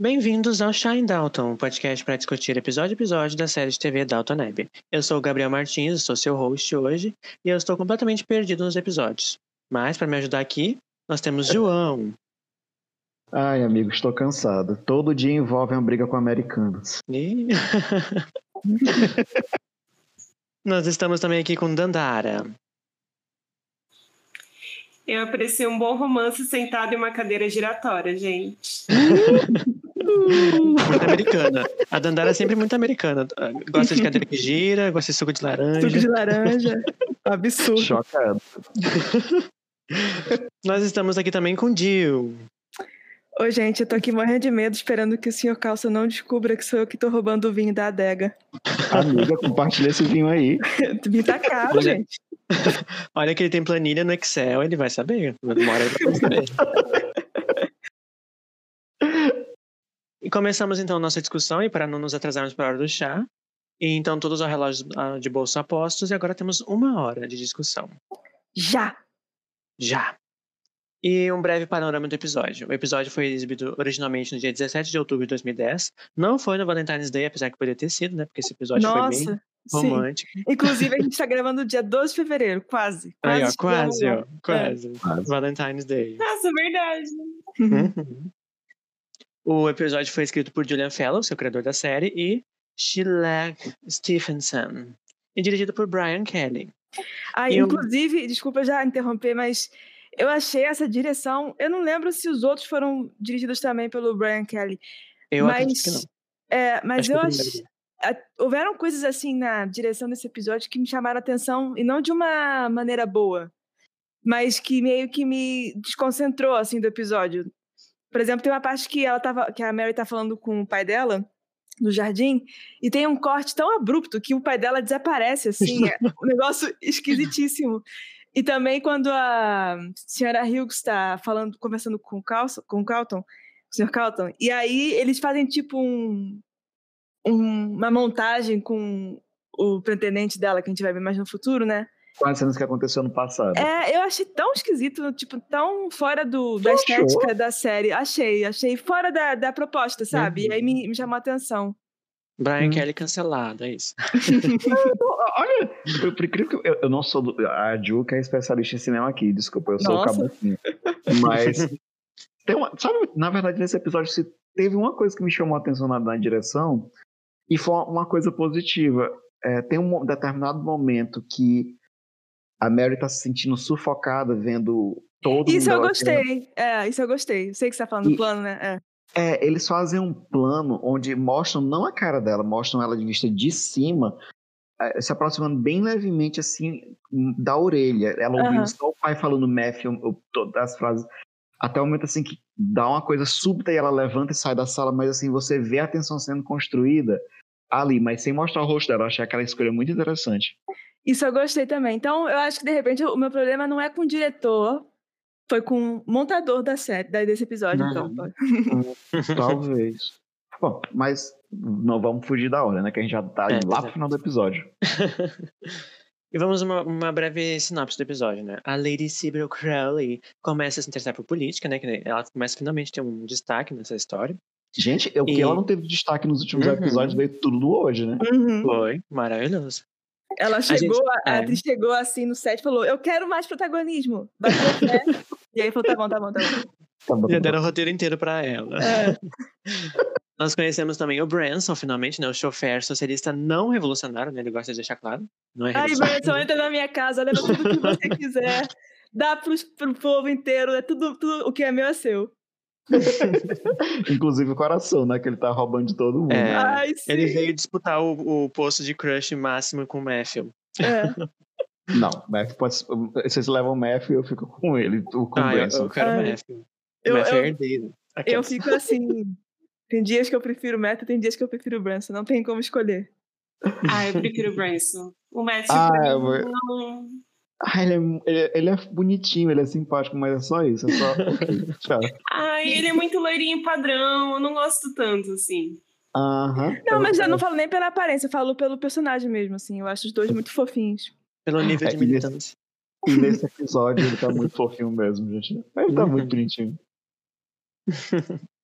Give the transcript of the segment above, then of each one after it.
Bem-vindos ao Shine Dalton, um podcast para discutir episódio a episódio da série de TV Dalton Neb. Eu sou o Gabriel Martins, sou seu host hoje, e eu estou completamente perdido nos episódios. Mas, para me ajudar aqui, nós temos João. Ai, amigo, estou cansado. Todo dia envolve uma briga com americanos. E... nós estamos também aqui com Dandara. Eu apreciei um bom romance sentado em uma cadeira giratória, gente. Muito americana. A Dandara é sempre muito americana. Gosta de cadeira que gira, gosta de suco de laranja. Suco de laranja. Absurdo. Chocado. Nós estamos aqui também com Jill. Oi, gente, eu tô aqui morrendo de medo, esperando que o senhor Calça não descubra que sou eu que tô roubando o vinho da adega. Amiga, compartilha esse vinho aí. O vinho tá caro, Olha- gente. Olha que ele tem planilha no Excel, ele vai saber. Hora ele vai saber. E começamos então a nossa discussão, e para não nos atrasarmos para a hora do chá. E então todos os relógios ah, de bolso apostos, e agora temos uma hora de discussão. Já! Já! E um breve panorama do episódio. O episódio foi exibido originalmente no dia 17 de outubro de 2010. Não foi no Valentine's Day, apesar que poderia ter sido, né? Porque esse episódio foi bem Nossa! Sim. romântico. Inclusive, a gente tá gravando no dia 12 de fevereiro, quase. Aí, ó, quase, ó, quase. Quase. Valentine's Day. Nossa, verdade. Uhum. O episódio foi escrito por Julian Fellows, o criador da série, e Sheila Stephenson. E dirigido por Brian Kelly. Ah, eu- inclusive, desculpa já interromper, mas eu achei essa direção. Eu não lembro se os outros foram dirigidos também pelo Brian Kelly. Eu mas, acredito que não. É, mas Acho eu acho. Houveram coisas assim na direção desse episódio que me chamaram a atenção, e não de uma maneira boa, mas que meio que me desconcentrou assim do episódio. Por exemplo, tem uma parte que ela tava, que a Mary tá falando com o pai dela no jardim, e tem um corte tão abrupto que o pai dela desaparece assim, é um negócio esquisitíssimo. E também quando a senhora Hughes está falando, conversando com o Carlson, com o Carlton, o Sr. Carlton, e aí eles fazem tipo um, um- uma montagem com o pretendente dela, que a gente vai ver mais no futuro, né? As cenas que aconteceu no passado. É, eu achei tão esquisito, tipo, tão fora do, da achou? estética da série. Achei, achei fora da, da proposta, sabe? E aí me, me chamou a atenção. Brian Hum. Kelly cancelado, é isso. Olha, eu, por incrível que eu, eu não sou do, a Ju que é especialista em cinema aqui, desculpa, eu sou Nossa. o cabecinho. Mas tem uma, sabe, na verdade nesse episódio se teve uma coisa que me chamou a atenção na, na direção e foi uma coisa positiva. É, tem um determinado momento que a Mary tá se sentindo sufocada vendo todo Isso eu gostei. É, isso eu gostei. Sei que você tá falando do E- plano, né? É. É, eles fazem um plano onde mostram não a cara dela, mostram ela de vista de cima, eh, se aproximando bem levemente assim da orelha. Ela ouvindo só o pai falando Matthew, todas as frases. Até o momento assim que dá uma coisa súbita e ela levanta e sai da sala, mas assim você vê a tensão sendo construída ali, mas sem mostrar o rosto dela. Eu achei aquela escolha muito interessante. Isso eu gostei também. Então, eu acho que de repente o meu problema não é com o diretor, foi com o montador da série, desse episódio, Não. então. Talvez. Bom, mas não vamos fugir da hora, né? Que a gente já tá É, lá pro final do episódio. E vamos uma, uma breve sinopse do episódio, né? A Lady Sybil Crowley começa a se interessar por política, né? Que ela começa finalmente a ter um destaque nessa história. Gente, o que E- ela não teve destaque nos últimos Uhum. episódios veio tudo hoje, né? Uhum. Foi maravilhoso. Ela gente- chegou, a, a é. atriz chegou assim no set e falou: Eu quero mais protagonismo. Bateu o pé. e aí falou: Tá bom, tá bom, tá bom. Tá bom, Já deram o roteiro inteiro pra ela. É. Nós conhecemos também o Branson, finalmente, né? O chofer socialista não revolucionário, né? Ele gosta de deixar claro. Não é Aí, revolucionário. Branson, entra na minha casa, leva tudo que você quiser. Dá pros, pro povo inteiro, é tudo, tudo o que é meu é seu. Inclusive o coração, né? Que ele tá roubando de todo mundo. É. Ai. Ele veio disputar o, o posto de crush máximo com o Matthew. É. Não, Matthew pode. Vocês levam o Matthew e eu fico com ele, o- com Ah, o eu, Branson. eu quero o. Matthew. Eu, Matthew é eu, herdeiro. eu fico assim. Tem dias que eu prefiro o Meta, tem dias que eu prefiro o Branson. Não tem como escolher. Ah, eu prefiro o Branson. O Matt Ah, pra mim, eu vou- não... Ah, ele é, ele, é bonitinho, ele é simpático, mas é só isso. É só. tchau. Ai, ele é muito loirinho padrão, eu não gosto tanto, assim. Aham. Não, mas eu não falo nem pela aparência, eu falo pelo personagem mesmo, assim. Eu acho os dois muito fofinhos. Pelo nível É, de nesse- militância. E nesse episódio ele tá muito fofinho mesmo, gente. Ele tá muito bonitinho.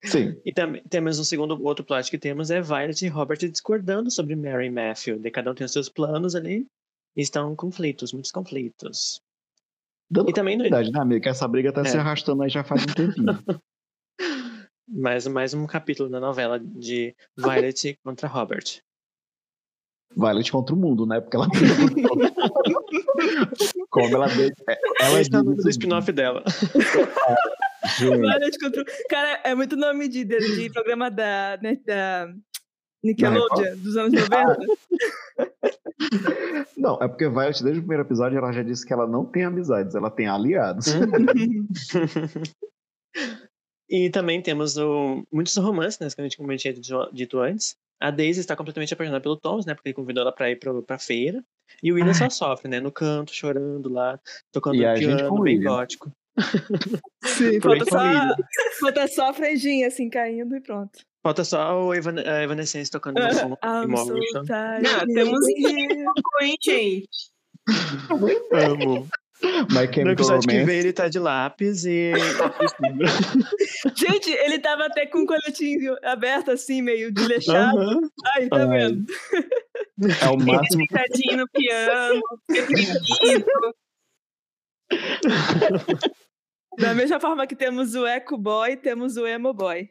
Sim. E também temos um segundo outro plot que temos é Violet e Robert discordando sobre Mary e Matthew. De cada um tem os seus planos ali. Estão conflitos, muitos conflitos. Dando E também no- verdade, né, amigo? Que essa briga tá É. se arrastando aí já faz um tempinho. mais, mais um capítulo da novela de Violet contra Robert. Violet contra o mundo, né? Porque ela Como ela é- Ela Esse é o nome diz do spin-off dela. Gente, Violet contra- Cara, é muito nome de, de, de programa da, né, da Nickelodeon, dos anos 90. Não, é porque Violet, desde o primeiro episódio, ela já disse que ela não tem amizades, ela tem aliados. e também temos o, muitos romances, né, que a gente como eu tinha dito, antes. A Daisy está completamente apaixonada pelo Thomas, né? Porque ele convidou ela pra ir pro, pra feira. E o William só sofre, né? No canto, chorando lá, tocando E um gente piano, bem William. gótico. Sim, Foi falta só, falta só a franjinha assim caindo e pronto. Falta só o Evan, a Evanescence tocando no fundo. Imóvel, so então. tired. Não, temos hein, gente? Amo. My No episódio que vem, ele tá de lápis e. Gente, ele tava até com o coletinho aberto assim, meio desleixado. Aham. Aí, tá Ai. vendo? É o máximo. Sentadinho no piano. Da mesma forma que temos o Eco Boy, temos o Emo Boy.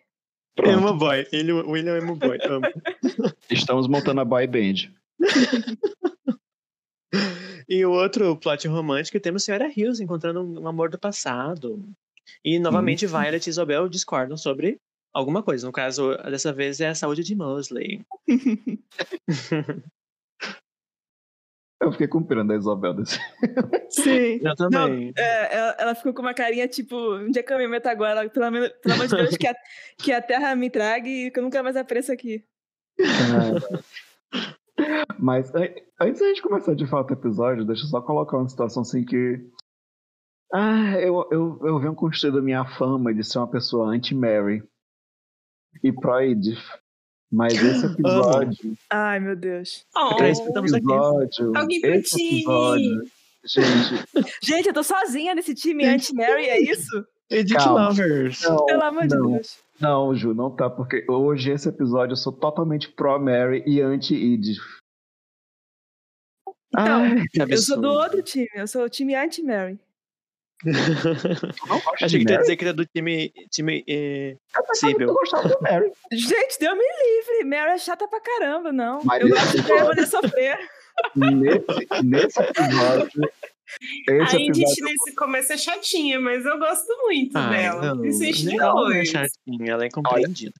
Emo boy. Ele, o William é emo boy. Amo. Estamos montando a boy band. E o outro plot romântico temos Senhora Hills encontrando um amor do passado. E novamente Violet e Isabel discordam sobre alguma coisa. No caso, dessa vez é a saúde de Mosley. Eu fiquei com pena da Isabel desse. Sim. Eu também. É, ela, ela ficou com uma carinha tipo, onde é que eu me meto agora? Pelo, amor- pelo amor de Deus, que a, que a terra me traga e que eu nunca mais apareça aqui. Mas an- antes da gente começar de fato o episódio, deixa eu só colocar uma situação assim que. Ah, eu, eu, eu venho construindo a minha fama de ser uma pessoa anti-Mary e pró-Edith. Mas esse episódio. Ai, meu Deus. Oh, Pra aqui. episódio. Alguém pro Esse time. episódio. Gente, Gente, eu tô sozinha nesse time anti-Mary, é isso? Edith Calma. Lovers. não, Pelo amor de não, Deus. não, Ju, não tá, porque hoje esse episódio eu sou totalmente pró-Mary e anti-Edith. Então, Ai, Eu sou do outro time, eu sou o time anti-Mary. Não Achei que ia dizer que era do time. time Eu gostava Mary. Gente, Deus me livre. Mary é chata pra caramba, não. Mas eu gosto de ver a Evanescence sofrer. Nesse, nesse episódio. Esse A Edith episódio nesse começo é chatinha, mas eu gosto muito ah, dela. não, nem ela não é chatinha, ela é compreendida.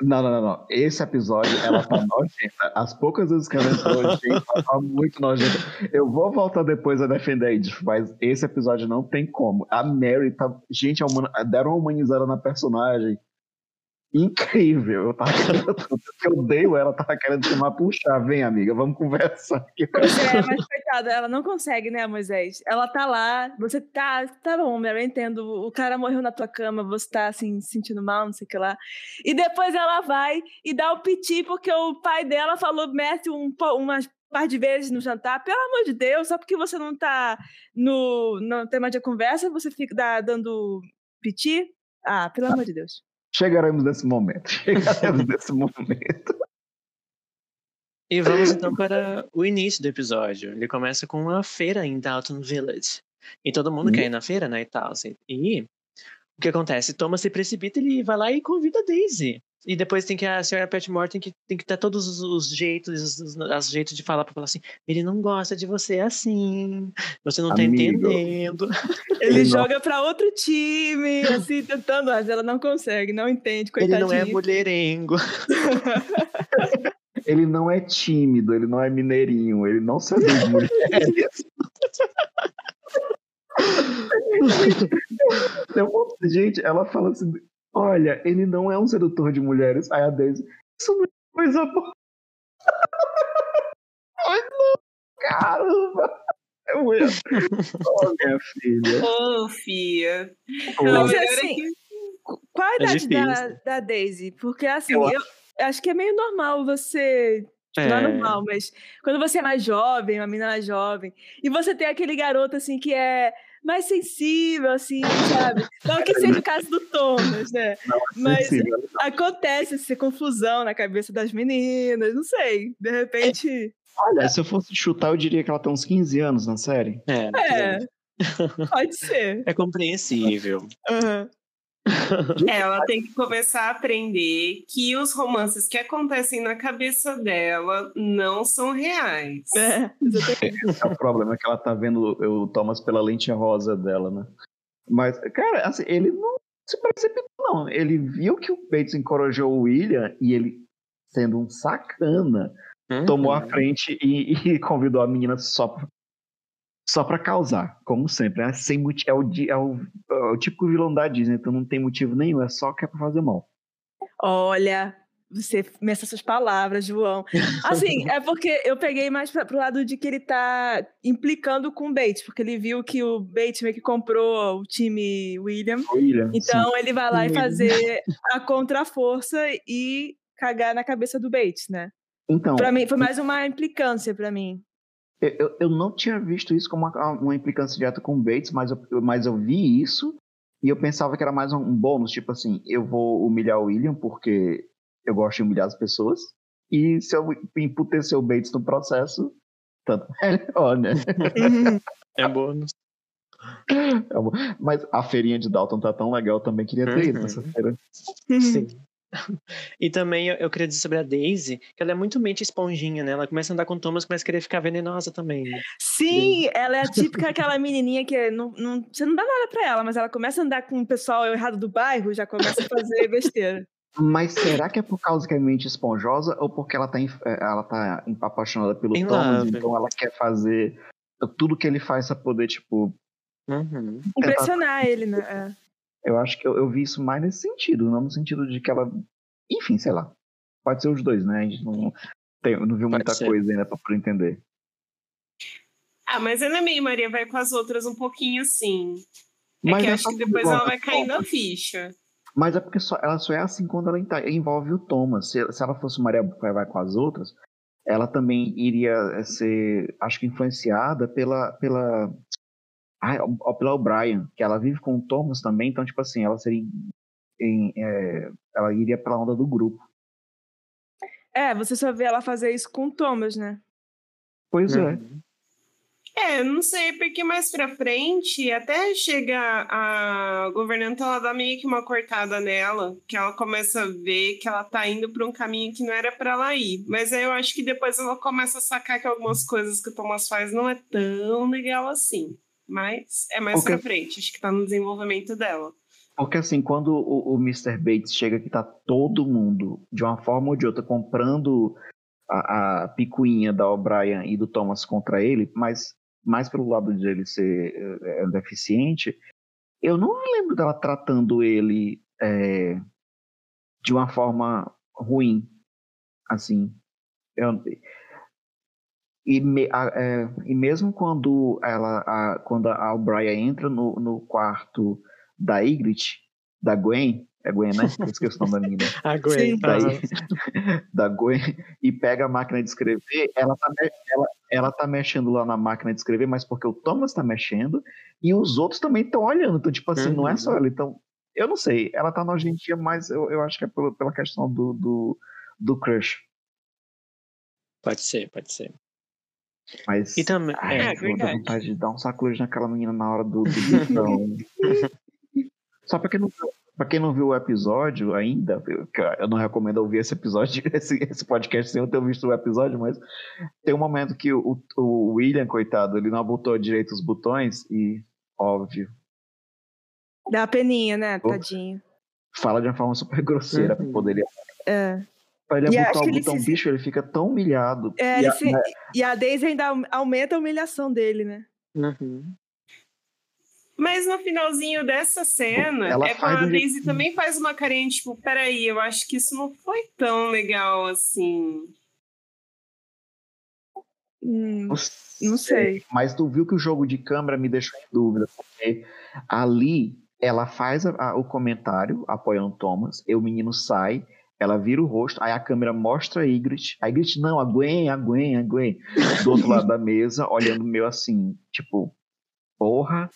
Não, não, não, não. Esse episódio, ela tá nojenta. As poucas vezes que ela entrou, gente, ela tá muito nojenta. Eu vou voltar depois a defender a Edith, mas esse episódio não tem como. A Mary tá. Gente, a humana- deram uma humanizada na personagem. Incrível. Eu tava. Eu odeio ela, tava querendo chamar chá. Vem, amiga, vamos conversar aqui. Pois é, mas coitada, ela não consegue, né, Moisés? Ela tá lá, você tá, tá bom, eu entendo, o cara morreu na tua cama, você tá, assim, se sentindo mal, não sei o que lá. E depois ela vai e dá o piti porque o pai dela falou Matthew um, umas par de vezes no jantar. Pelo amor de Deus, só porque você não tá no, no tema de conversa, você fica dá- dando piti? Ah, pelo amor de Deus. Chegaremos nesse momento. Chegaremos nesse momento. E vamos então para o início do episódio. Ele começa com uma feira em Dalton Village. E todo mundo Hum. quer ir na feira, né, e tal. assim. E o que acontece? Thomas se precipita, ele vai lá e convida a Daisy. E depois tem que a senhora Petmore tem que, tem que dar todos os, os jeitos, os, os- os jeitos de falar pra falar assim, ele não gosta de você assim, você não tá Amigo. entendendo. Ele Ele joga pra outro time, assim, tentando, mas ela não consegue, não entende, Ele coitadinha. não é mulherengo. Ele não é tímido, ele não é mineirinho, ele não seduz mulheres. Gente, ela fala assim: olha, ele não é um sedutor de mulheres. Aí a Daisy, isso não é coisa boa. Ai, não, caramba! É muito. Oh, minha filha. Ô, Fia. Ô, Não, Mas é assim, Qual a É idade da, difícil. da Daisy? Porque assim, Eu eu acho que é meio normal você. tipo, Não é É. normal, mas quando você é mais jovem, uma menina mais jovem, e você tem aquele garoto assim que é mais sensível, assim, sabe? Não que seja o caso do Thomas, né? Mas sensível. acontece essa confusão na cabeça das meninas, não sei. De repente. Olha, se eu fosse chutar, eu diria que ela tem uns 15 anos na série. É, É, pode ser. é compreensível. Aham. É, ela tem que começar a aprender que os romances que acontecem na cabeça dela não são reais. É, exatamente. Esse é o problema, que ela tá vendo o Thomas pela lente rosa dela, né? Mas, cara, assim, ele não se precipitou, não. Ele viu que o Bates encorajou o William e ele, sendo um sacana, tomou a Uhum. frente e, e convidou a menina só pra, só pra causar, como sempre. né? Sem motivo, é, o, é, o, é o típico vilão da Disney, então não tem motivo nenhum, é só que é pra fazer mal. Olha, você meça suas palavras, João. Assim, é porque eu peguei mais pra, pro lado de que ele tá implicando com o Bates, porque ele viu que o Bates meio que comprou o time William. William, Então ele vai lá e fazer a contraforça e cagar na cabeça do Bates, né? Então, Pra mim, foi mais uma implicância pra mim. Eu, eu- não tinha visto isso como uma, uma implicância direta com o Bates, mas eu, mas eu vi isso e eu pensava que era mais um, um bônus, tipo assim, eu vou humilhar o William porque eu gosto de humilhar as pessoas, e se eu emputecer o Bates no processo, tanto melhor, né? É bônus. É bom. Mas a feirinha de Dalton tá tão legal, eu também queria ter ido Uhum. nessa feira. Sim. E também eu, eu queria dizer sobre a Daisy, que ela é muito mente esponjinha, né? Ela começa a andar com o Thomas, começa a querer ficar venenosa também. né? Sim, ela é a típica aquela menininha que não, não, você não dá nada pra ela, mas ela começa a andar com o pessoal errado do bairro, já começa a fazer besteira. Mas será que é por causa que é mente esponjosa ou porque ela tá, eh, ela tá apaixonada pelo Em Thomas, love. então ela quer fazer tudo que ele faz pra poder, tipo, Uhum. Impressionar ele, né? Eu acho que eu, eu vi isso mais nesse sentido, não no sentido de que ela. Enfim, sei lá. Pode ser os dois, né? A gente não, tem, não viu muita coisa ainda pra poder entender. Ah, mas ela é meio Maria vai com as outras um pouquinho sim. É Mas que é acho que depois ela vai caindo a ficha. Mas é porque só, ela só é assim quando ela envolve o Thomas. Se, se ela fosse Maria vai, vai com as outras, ela também iria ser, acho que influenciada pela. pela ai, ó, pela O'Brien, que ela vive com o Thomas também, então, tipo assim, ela seria. em- eh, ela iria pela onda do grupo. É, você só vê ela fazer isso com o Thomas, né? Pois é. Uhum. É, não sei, porque mais pra frente, até chega a governanta, ela dá meio que uma cortada nela, que ela começa a ver que ela tá indo pra um caminho que não era pra ela ir. Mas aí eu acho que depois ela começa a sacar que algumas coisas que o Thomas faz não é tão legal assim. Mas é mais Porque- pra frente, acho que tá no desenvolvimento dela. Porque assim, quando o, o Mr. Bates chega que tá todo mundo, de uma forma ou de outra, comprando a, a picuinha da O'Brien e do Thomas contra ele, mas mais pelo lado de ele ser é, deficiente, eu não lembro dela tratando ele é, de uma forma ruim, assim. Eu- e, me- a- é, e mesmo quando ela, a, quando a O'Brien entra no, no quarto da Ygritte, da Gwen, é Gwen, né? Eu esqueci o nome da menina. A Gwen. Sim. Aham. da Gwen, e pega a máquina de escrever, ela tá, ela, ela tá mexendo lá na máquina de escrever, mas porque o Thomas tá mexendo, e os outros também estão olhando. Então, tipo assim, não é só Uhum. ela. Então, eu não sei, ela tá nojentinha, mas eu, eu acho que é pela, pela questão do, do, do crush. Pode ser, pode ser. Mas. E também. Ai, é, É, eu dou verdade. vontade de dar um saculejo naquela menina na hora do, do gritão. Só pra quem, não, pra quem não viu o episódio ainda, eu, não recomendo ouvir esse episódio, esse, esse podcast sem eu ter visto o episódio, mas tem um momento que o, o William, coitado, ele não botou direito os botões e, óbvio, Dá a peninha, né? Tadinho. fala de uma forma super grosseira pra Uhum. poder ele. É. Pra ele E botar acho o que ele botão se- bicho, ele fica tão humilhado. É, E ele a- se- E a Daisy ainda au- aumenta a humilhação dele, né? Uhum. Mas no finalzinho dessa cena, Ela é quando faz a jeito- Daisy também faz uma carinha, tipo, peraí, eu acho que isso não foi tão legal assim. Hum, Não Não sei. Mas tu viu que o jogo de câmera me deixou em dúvida, porque ali ela faz a- a- o comentário apoiando Thomas, e o menino sai, ela vira o rosto, aí a câmera mostra a Ygritte, a Ygritte, não, a Gwen, a Gwen, a Gwen, do outro lado da mesa, olhando meio assim, tipo, porra.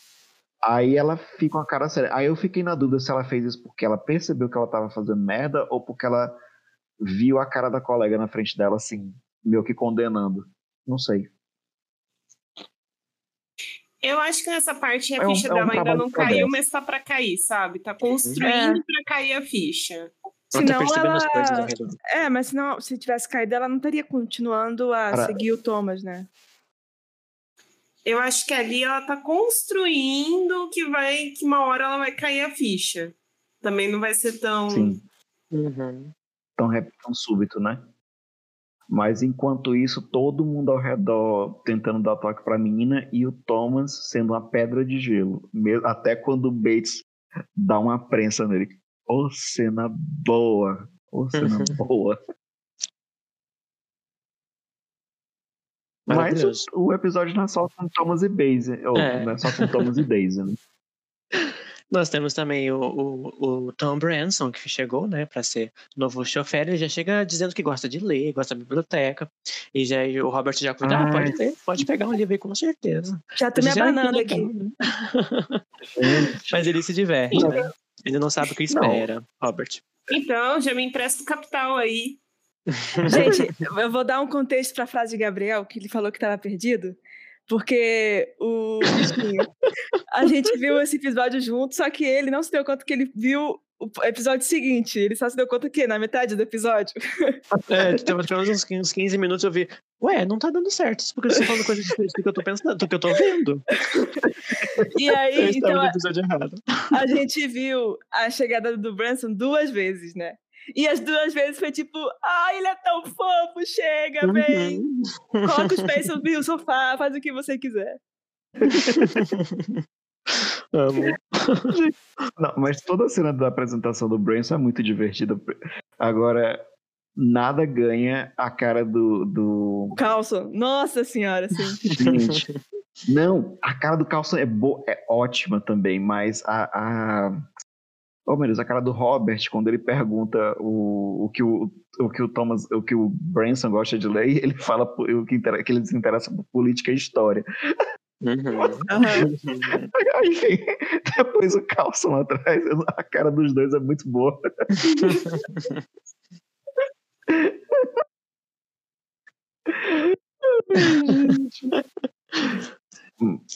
Aí ela fica com a cara séria. Aí eu fiquei na dúvida se ela fez isso porque ela percebeu que ela tava fazendo merda ou porque ela viu a cara da colega na frente dela, assim, meio que condenando. Não sei. Eu acho que nessa parte a É um- ficha é um dela ainda não caiu, mas tá pra cair, sabe? Tá construindo pra cair a ficha. Tá Senão ela-. É, mas senão, se tivesse caído, ela não estaria continuando a seguir o Thomas, né? Eu acho que ali ela tá construindo que vai que uma hora ela vai cair a ficha. Também não vai ser tão Sim. Uhum. tão, tão súbito, né? Mas enquanto isso, todo mundo ao redor tentando dar toque pra menina e o Thomas sendo uma pedra de gelo. Até quando o Bates dá uma prensa nele. Ô, cena boa! Ô, cena boa! Mas o, o episódio não é só com Thomas e Daisy. Ou, É. Não é só com Thomas e Daisy, né? Nós temos também o, o, o Tom Branson, que chegou, né, pra ser novo chofer. Ele já chega dizendo que gosta de ler, gosta da biblioteca. E já, o Robert já cuida, ah, Ai. pode ler, pode pegar um livro aí com certeza. Já tô me disse, "Ai, que abanando aqui. né?" Mas ele se diverte, né? Ele não sabe o que espera, Robert. Então, já me empresta o capital aí. Gente, eu vou dar um contexto para a frase de Gabriel, que ele falou que estava perdido, porque o bichinho, a gente viu esse episódio junto, só que ele não se deu conta que ele viu o episódio seguinte. Ele só se deu conta que na metade do episódio. É, menos uns 15 uns 15 minutos eu vi, ué, não tá dando certo, isso porque você falando coisa diferente do que eu tô pensando, do que eu tô vendo. E Eu aí, estava então, no episódio errado. a gente viu a chegada do Branson duas vezes, né? E as duas vezes foi tipo, ai, ele é tão fofo, chega, vem, Uhum. coloca os pés sobre o sofá, faz o que você quiser. Amo. Não, mas toda a cena da apresentação do Branson é muito divertida. Agora, nada ganha a cara do. do... O Carlson, nossa senhora, assim. Gente, não, a cara do Carlson é, boa, é ótima também, mas a. a... Oh, meu Deus, a cara do Robert, quando ele pergunta o, o, que, o, o que o Thomas, o que o Branson gosta de ler, ele fala o que, inter- que ele se interessa por política e história. Uhum. Vem depois o Carlson atrás, a cara dos dois é muito boa.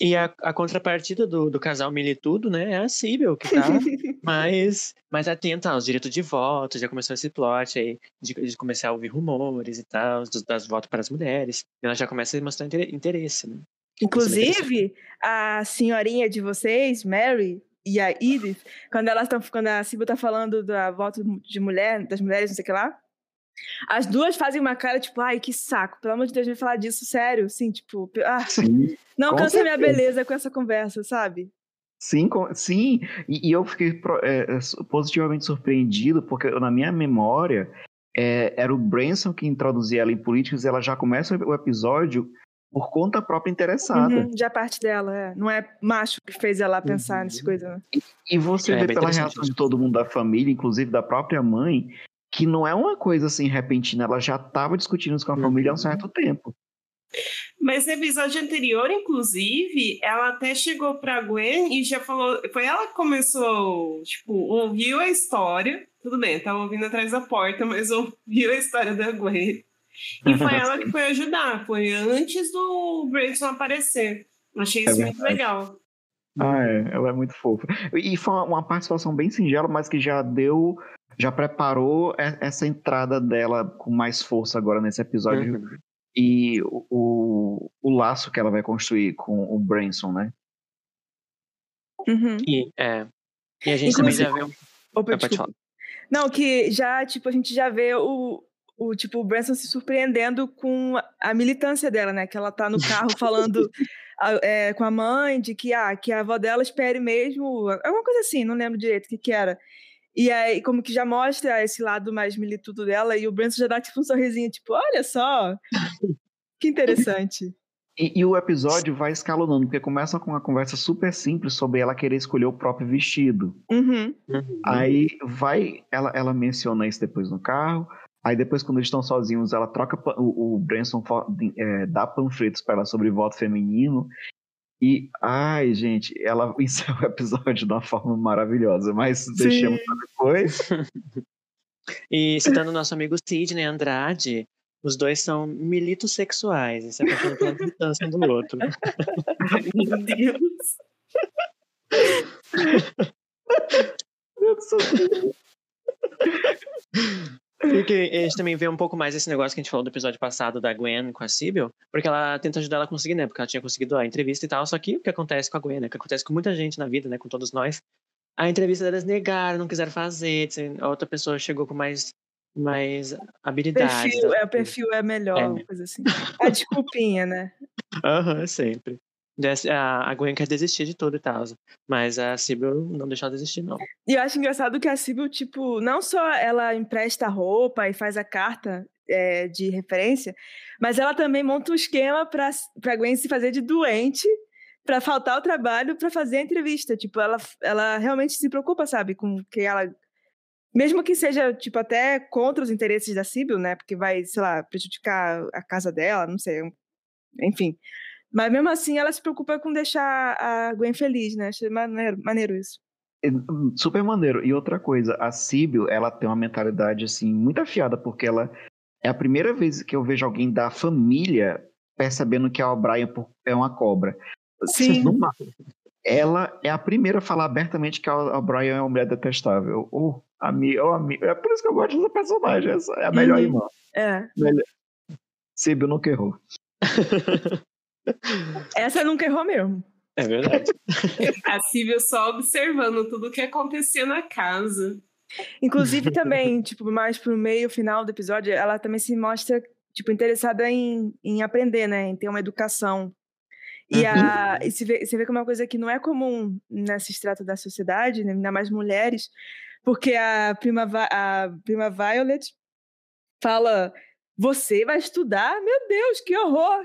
E a, a contrapartida do, do casal Militudo, né, é a Síbel, que tá mais, mais atenta aos direitos de voto, já começou esse plot aí de, de começar a ouvir rumores e tal, dos, das votos para as mulheres. E ela já começa a mostrar inter- interesse, né? Inclusive, a senhorinha de vocês, Mary e a Edith, quando elas estão quando a Sibyl tá falando da voto de mulher, das mulheres, não sei o que lá, as duas fazem uma cara tipo, ai, que saco, pelo amor de Deus, vem falar disso, sério, assim, tipo, ah, Sim, não cansa minha beleza com essa conversa, sabe? sim, com- sim. E, e eu fiquei é, é, positivamente surpreendido, porque na minha memória é, era o Branson que introduzia ela em políticos e ela já começa o episódio por conta própria interessada. Uhum, já parte dela, é. Não é macho que fez ela pensar Uhum. nessa coisa, né? E você É, vê pela reação de todo mundo da família, inclusive da própria mãe, que não é uma coisa assim repentina, ela já estava discutindo isso com a Uhum. família há um certo tempo. Mas no episódio anterior, inclusive, ela até chegou pra Gwen e já falou. Foi ela que começou, tipo, ouviu a história. Tudo bem, tava ouvindo atrás da porta, mas ouviu a história da Gwen. E foi ela que foi ajudar. Foi antes do Branson aparecer. Achei É isso muito verdade. legal. Ah, é, ela é muito fofa. E foi uma participação bem singela, mas que já deu, já preparou e- essa entrada dela com mais força agora nesse episódio. Uhum. E o, o, o laço que ela vai construir com o Branson, né? Uhum. E, é, e a gente também já vê um... Opa, desculpa. Não, que já, tipo, a gente já vê o, o tipo, o Branson se surpreendendo com a militância dela, né? Que ela tá no carro falando a- é, com a mãe de que, ah, que a avó dela espere mesmo, alguma coisa assim, não lembro direito o que que era. E aí, como que já mostra esse lado mais militudo dela, e o Branson já dá, tipo, um sorrisinho, tipo, olha só, Que interessante. E, e, o episódio vai escalonando, porque começa com uma conversa super simples sobre ela querer escolher o próprio vestido. Uhum. Aí vai, ela, ela menciona isso depois no carro. Aí depois, quando eles estão sozinhos, ela troca o, o Branson é, dá panfletos para ela sobre voto feminino. E, ai, gente, ela encerra o episódio de uma forma maravilhosa, mas Sim. deixamos para depois. e citando nosso amigo Sidney Andrade, os dois são militos sexuais e se apaixonam pela militância um do outro. Meu Deus! Meu Deus. Porque a gente também vê um pouco mais esse negócio que a gente falou do episódio passado da Gwen com a Sibyl, porque ela tenta ajudar ela a conseguir, né? Porque ela tinha conseguido a entrevista e tal. Só que o que acontece com a Gwen, né? O que acontece com muita gente na vida, né? Com todos nós. A entrevista delas negaram, não quiseram fazer. A outra pessoa chegou com mais, mais habilidade. Perfil, é, o perfil é melhor, é. coisa assim. A desculpinha, né? Aham, uhum, sempre. A Gwen quer desistir de tudo e tal. Mas a Sibyl não deixou ela desistir, não. E eu acho engraçado que a Sibyl, tipo, não só ela empresta roupa e faz a carta é, de referência, mas ela também monta um esquema pra, pra Gwen se fazer de doente para faltar o trabalho para fazer a entrevista. Tipo, ela, ela realmente se preocupa, sabe, com que ela. Mesmo que seja, tipo, até contra os interesses da Sibyl, né? Porque vai, sei lá, prejudicar a casa dela, não sei. Enfim. Mas mesmo assim, ela se preocupa com deixar a Gwen feliz, né? Achei maneiro, maneiro isso. É, super maneiro. E outra coisa, a Sibyl, ela tem uma mentalidade, assim, muito afiada, porque ela é a primeira vez que eu vejo alguém da família percebendo que a O'Brien é uma cobra. Sim. Ela é a primeira a falar abertamente que a O'Brien é uma mulher detestável. Oh, amigo, oh, amigo. É por isso que eu gosto dessa personagem. Essa é a melhor uhum. irmã. É. Melhor. Sibyl nunca errou. Essa nunca errou mesmo. É verdade. A Silvia só observando tudo o que acontecia na casa. Inclusive também, tipo, mais pro meio, final do episódio, ela também se mostra, tipo, interessada em, em aprender, né? Em ter uma educação. E, a, uhum. e se vê, você vê como é uma coisa que não é comum nesse extrato da sociedade, né? ainda mais mulheres, porque a prima, a prima Violet fala: Você vai estudar? Meu Deus, que horror!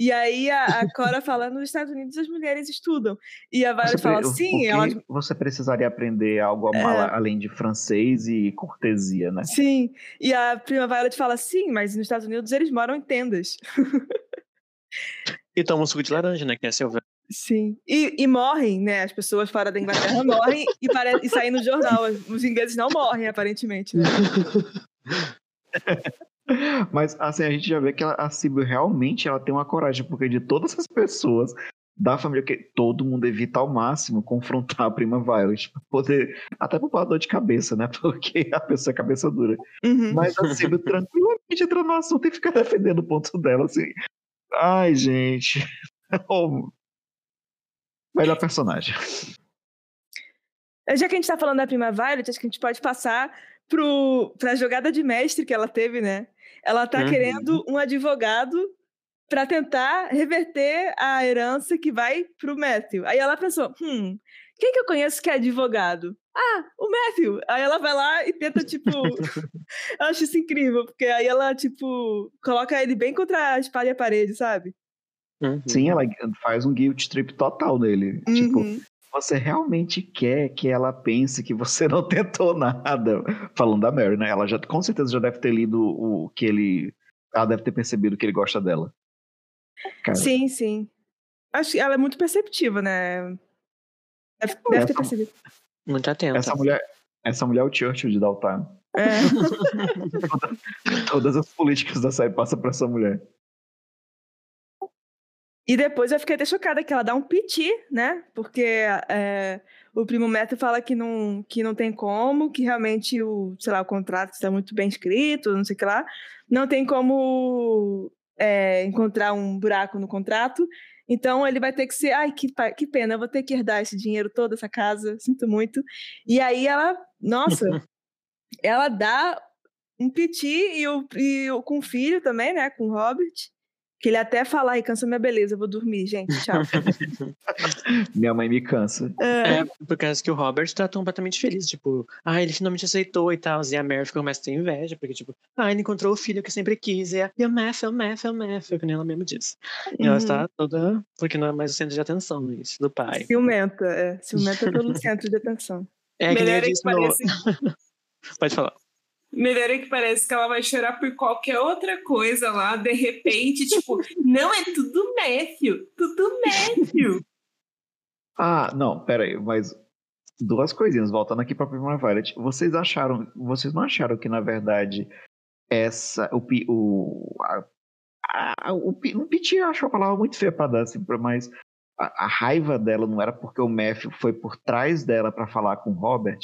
E aí a, a Cora fala, nos Estados Unidos as mulheres estudam. E a Violet fala, sim, elas... Você precisaria aprender algo é... além de francês e cortesia, né? Sim, e a prima Violet fala, sim, mas nos Estados Unidos eles moram em tendas. e tomam suco de laranja, né, que é Silvana. Sim. E, e, morrem, né? As pessoas fora da Inglaterra morrem e, pare... e saem no jornal. Os ingleses não morrem, aparentemente. Né? Mas assim, a gente já vê que a Sibyl realmente ela tem uma coragem, porque de todas as pessoas da família, que todo mundo evita ao máximo confrontar a prima Violet, pra poder, até por dor de cabeça, né? Porque a pessoa é cabeça dura. Uhum. Mas a Sibyl tranquilamente entra no assunto e fica defendendo o ponto dela, assim. Ai, gente. oh. Melhor personagem. Já que a gente tá falando da prima Violet, acho que a gente pode passar para a jogada de mestre que ela teve, né? Ela tá uhum. querendo um advogado para tentar reverter a herança que vai pro Matthew. Aí ela pensou, hum, quem que eu conheço que é advogado? Ah, o Matthew! Aí ela vai lá e tenta, tipo. eu acho isso incrível, porque aí ela, tipo, coloca ele bem contra a espada e a parede, sabe? Uhum. Sim, ela faz um guilt trip total nele. Tipo, uhum. Tipo, você realmente quer que ela pense que você não tentou nada? Falando da Mary, né? Ela já com certeza já deve ter lido o que ele. Ela deve ter percebido que ele gosta dela. Cara. Sim, sim. Acho que ela é muito perceptiva, né? Deve, deve essa, ter percebido. Muito atenta. Essa mulher, essa mulher é o Churchill de Dalton. É. Todas as políticas da série passam pra essa mulher. E depois eu fiquei até chocada que ela dá um piti, né? Porque é, o primo Neto fala que não, que não tem como, que realmente o, sei lá, o contrato está muito bem escrito, não sei o que lá. Não tem como é, encontrar um buraco no contrato. Então ele vai ter que ser, ai, que, que pena, eu vou ter que herdar esse dinheiro todo, essa casa, sinto muito. E aí ela, nossa, ela dá um piti e, o, e com o filho também, né, com o Robert. Que ele até fala, ai, cansa minha beleza, eu vou dormir, gente, tchau. Minha mãe me cansa. É, É, por causa que o Robert tá completamente feliz, tipo, ah, ele finalmente aceitou e tal. E a Mary começa a ter inveja, porque, tipo, ah, ele encontrou o filho que sempre quis. E, a, e o Matthew, o Matthew, o Matthew, que nem ela mesmo disse. E ela Uhum. está toda, porque não é mais o centro de atenção, isso, do pai. ciumenta, é. Ciumenta pelo centro de atenção. É que nem Melhor eu é que disse no... parece Pode falar. Melhor é que parece que ela vai chorar por qualquer outra coisa lá, de repente, tipo, não, é tudo Matthew, tudo Matthew. Ah, não, pera aí, mas duas coisinhas, voltando aqui pra Primavera Violet. Vocês acharam, vocês não acharam que, na verdade, essa, o, o, a, a, o, o Piti achou a palavra muito feia pra dar, assim, mas a, a raiva dela não era porque o Matthew foi por trás dela pra falar com o Robert?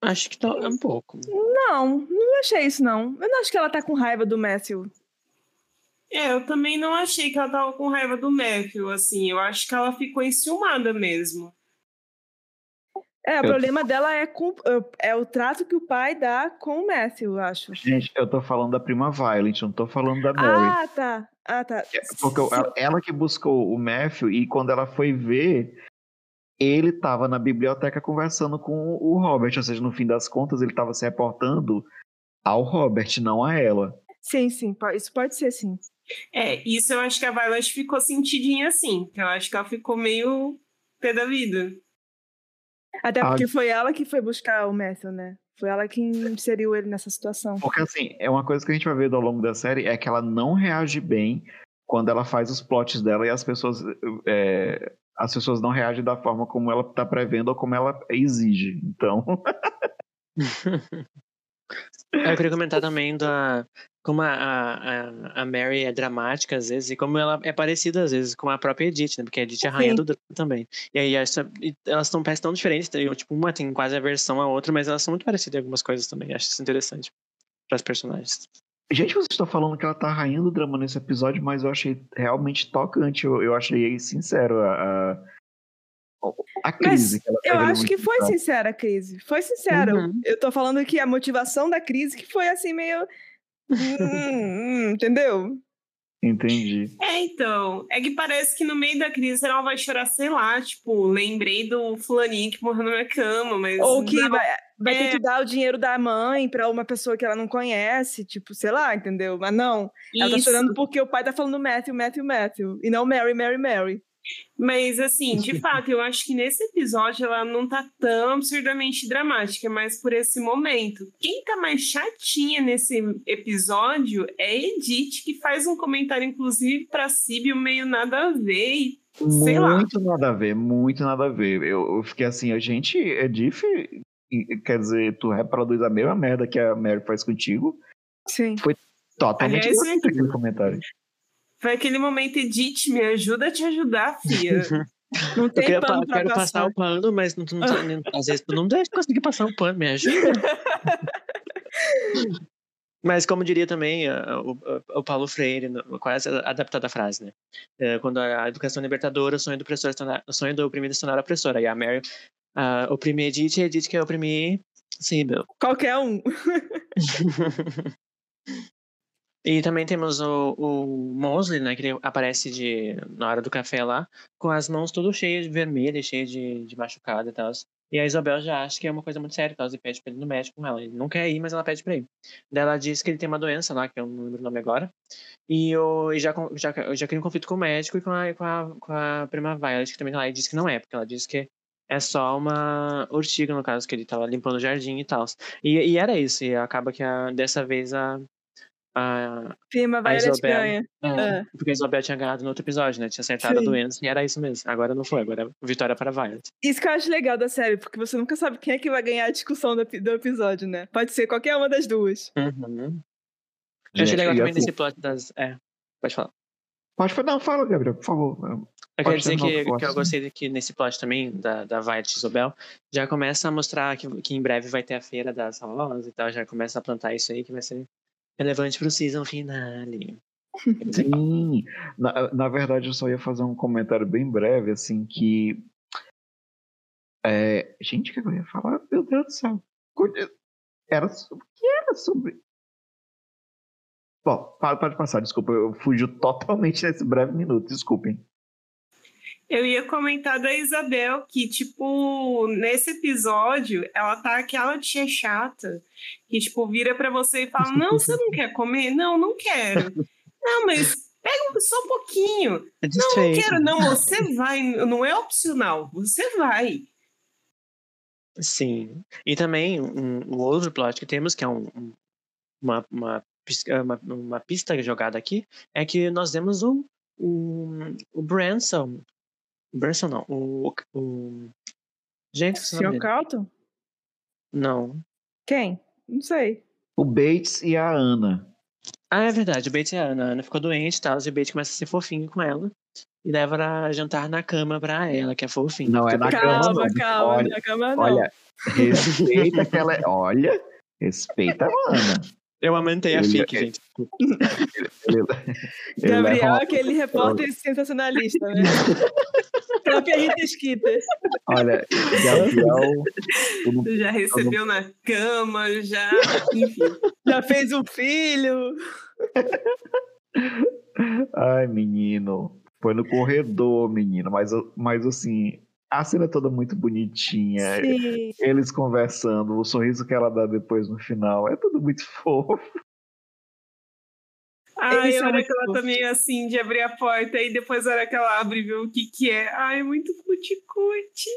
Acho que tá um pouco. Não, não achei isso, não. Eu não acho que ela tá com raiva do Matthew. É, eu também não achei que ela tava com raiva do Matthew, assim, eu acho que ela ficou enciumada mesmo. É, o Eu- problema dela é, com, é o trato que o pai dá com o Matthew, eu acho. Gente, eu tô falando da Prima Violet, não tô falando da Mary. Ah, tá. Ah, tá. Porque Se- ela, ela que buscou o Matthew e quando ela foi ver, ele estava na biblioteca conversando com o Robert. Ou seja, no fim das contas, ele estava se reportando ao Robert, não a ela. Sim, sim, isso pode ser, sim. É, isso eu acho que a Violet ficou sentidinha assim, que eu acho que ela ficou meio pé da vida. Até Ah. porque foi ela que foi buscar o Matthew, né? Foi ela que inseriu ele nessa situação. Porque assim, é uma coisa que a gente vai ver ao longo da série é que ela não reage bem quando ela faz os plots dela e as pessoas é, as pessoas não reagem da forma como ela está prevendo ou como ela exige. Então, Eu queria comentar também da como a, a, a Mary é dramática às vezes e como ela é parecida às vezes com a própria Edith, né? Porque a Edith é a rainha Sim. do drama também. E aí e elas estão parecem tão diferentes, tipo, uma tem quase a versão a outra, mas elas são muito parecidas em algumas coisas também. Acho isso interessante para as personagens. Gente, vocês estão falando que ela tá rainha do drama nesse episódio, mas eu achei realmente tocante. Eu, eu achei sincero a, a, a crise. que ela Eu acho que foi episódio. sincera a crise. Foi sincera. Uhum. Eu tô falando que a motivação da crise que foi assim meio. Hum, hum, entendeu? Entendi. É, então, é que parece que no meio da crise ela vai chorar, sei lá, tipo, lembrei do fulaninho que morreu na minha cama, mas... Ou que não, vai, vai é. ter que dar o dinheiro da mãe pra uma pessoa que ela não conhece, tipo, sei lá, entendeu? Mas não. Ela tá isso. chorando porque o pai tá falando Matthew, Matthew, Matthew. E não Mary, Mary, Mary. Mas, assim, de fato, eu acho que nesse episódio ela não tá tão absurdamente dramática, mas por esse momento. Quem tá mais chatinha nesse episódio é a Edith, que faz um comentário, inclusive, pra Síbio meio nada a ver. E, sei lá. muito nada a ver, muito nada a ver. Eu, eu fiquei assim, a gente, é diff, quer dizer, tu reproduz a mesma merda que a Mary faz contigo. Sim. Totalmente Aliás, gratuito é- aquele comentário. Foi aquele momento, Edith, me ajuda a te ajudar, filha. Não Eu tem queria, pano pa- quero passar. passar o pano, mas não, não, às vezes tu não deve conseguir passar o pano, me ajuda. Mas como diria também ah, o, o- o Paulo Freire, quase adaptada a frase, né? Eh, Quando a educação é libertadora, o sonho do opressor é o sonho do oprimido é se tornar opressora. E a Mary uh, oprimir e a Edith quer oprimir Sibyl. Qualquer um. E também temos o, o Mosley, né? Que ele aparece de, na hora do café lá, com as mãos tudo cheias de vermelho, cheio de, de machucado e tal. E a Isabel já acha que é uma coisa muito séria, e tal, e pede pra ele ir no médico com ela. Ele não quer ir, mas ela pede pra ir. Daí ela diz que ele tem uma doença lá, que eu não lembro o nome agora. E, o, e já, já, já cria um conflito com o médico e com a, com a, com a prima Violet, que também tá lá. E diz que não é, porque ela diz que é só uma urtiga, no caso, que ele tava limpando o jardim e tal. E, e era isso, e acaba que a, dessa vez a, a, Firma Violet Isabel. ganha. é, É. Porque a Isabel tinha ganhado no outro episódio, né? Tinha acertado Sim. a doença e era isso mesmo. Agora não foi, agora é vitória para a Violet. Isso que eu acho legal da série, porque você nunca sabe quem é que vai ganhar a discussão do, do episódio, né? Pode ser qualquer uma das duas. Uhum. Eu achei Gente, legal também assim, nesse plot das. É, pode falar. Pode falar, não, fala, Gabriel, por favor. Eu queria dizer que, que eu gostei de que nesse plot também, da, da Violet e Isabel, já começa a mostrar que, que em breve vai ter a feira das rosas e tal, já começa a plantar isso aí que vai ser relevante pro season finale. Sim, na, na verdade eu só ia fazer um comentário bem breve, assim, que. É, gente, o que eu ia falar? Meu Deus do céu. Era sobre. O que era sobre. Bom, pode passar, desculpa, eu fugi totalmente nesse breve minuto, desculpem. Eu ia comentar da Isabel, que, tipo, nesse episódio, ela tá aquela tia chata, que, tipo, vira para você e fala: Não, você não quer comer? Não, não quero. Não, mas pega só um pouquinho. É não, não quero, não, você vai, não é opcional, você vai. Sim. E também um, outro plot que temos, que é um, uma, uma, uma, uma, pista jogada aqui, é que nós temos o, o, o Branson, Branson não. O. o... Gente, que Sr. Carlton? Não. Quem? Não sei. O Bates e a Ana. Ah, é verdade. O Bates e a Ana. A Ana ficou doente e tal. E o Bates começa a ser fofinho com ela. E leva pra jantar na cama pra ela, que é fofinho. Não, é na calma, cama. Calma, calma, olha, na cama não. Olha, respeita aquela. Olha, respeita a Ana. Eu amantei a FIC, é... gente. Ele, ele Gabriel, é aquele repórter sensacionalista, né? Própria Rita Esquita. Olha, Gabriel. Já recebeu não... na cama, já. Enfim. Já fez um filho. Ai, menino. Foi no corredor, menino. Mas, mas assim, a cena é toda muito bonitinha. Sim. Eles conversando, o sorriso que ela dá depois no final. É tudo muito fofo. Ai, a hora que ela tá meio assim de abrir a porta e depois a hora que ela abre e vê o que que é. Ai, muito cuticute.